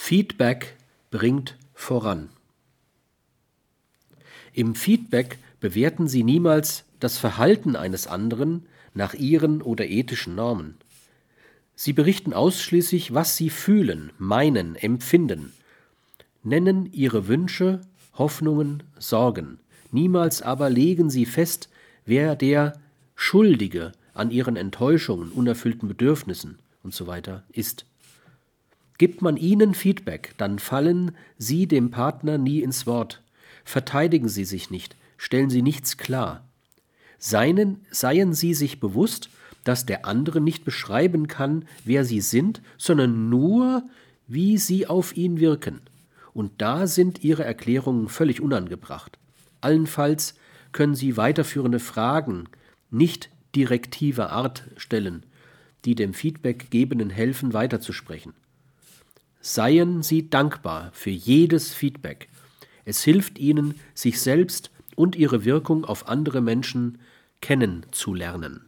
Feedback bringt voran. Im Feedback bewerten Sie niemals das Verhalten eines anderen nach Ihren oder ethischen Normen. Sie berichten ausschließlich, was Sie fühlen, meinen, empfinden, nennen Ihre Wünsche, Hoffnungen, Sorgen. Niemals aber legen Sie fest, wer der Schuldige an Ihren Enttäuschungen, unerfüllten Bedürfnissen usw. So ist. Gibt man ihnen Feedback, dann fallen sie dem Partner nie ins Wort. Verteidigen sie sich nicht, stellen sie nichts klar. Seien, seien sie sich bewusst, dass der andere nicht beschreiben kann, wer sie sind, sondern nur, wie sie auf ihn wirken. Und da sind ihre Erklärungen völlig unangebracht. Allenfalls können sie weiterführende Fragen nicht direktiver Art stellen, die dem Feedbackgebenden helfen, weiterzusprechen. Seien Sie dankbar für jedes Feedback. Es hilft Ihnen, sich selbst und Ihre Wirkung auf andere Menschen kennenzulernen.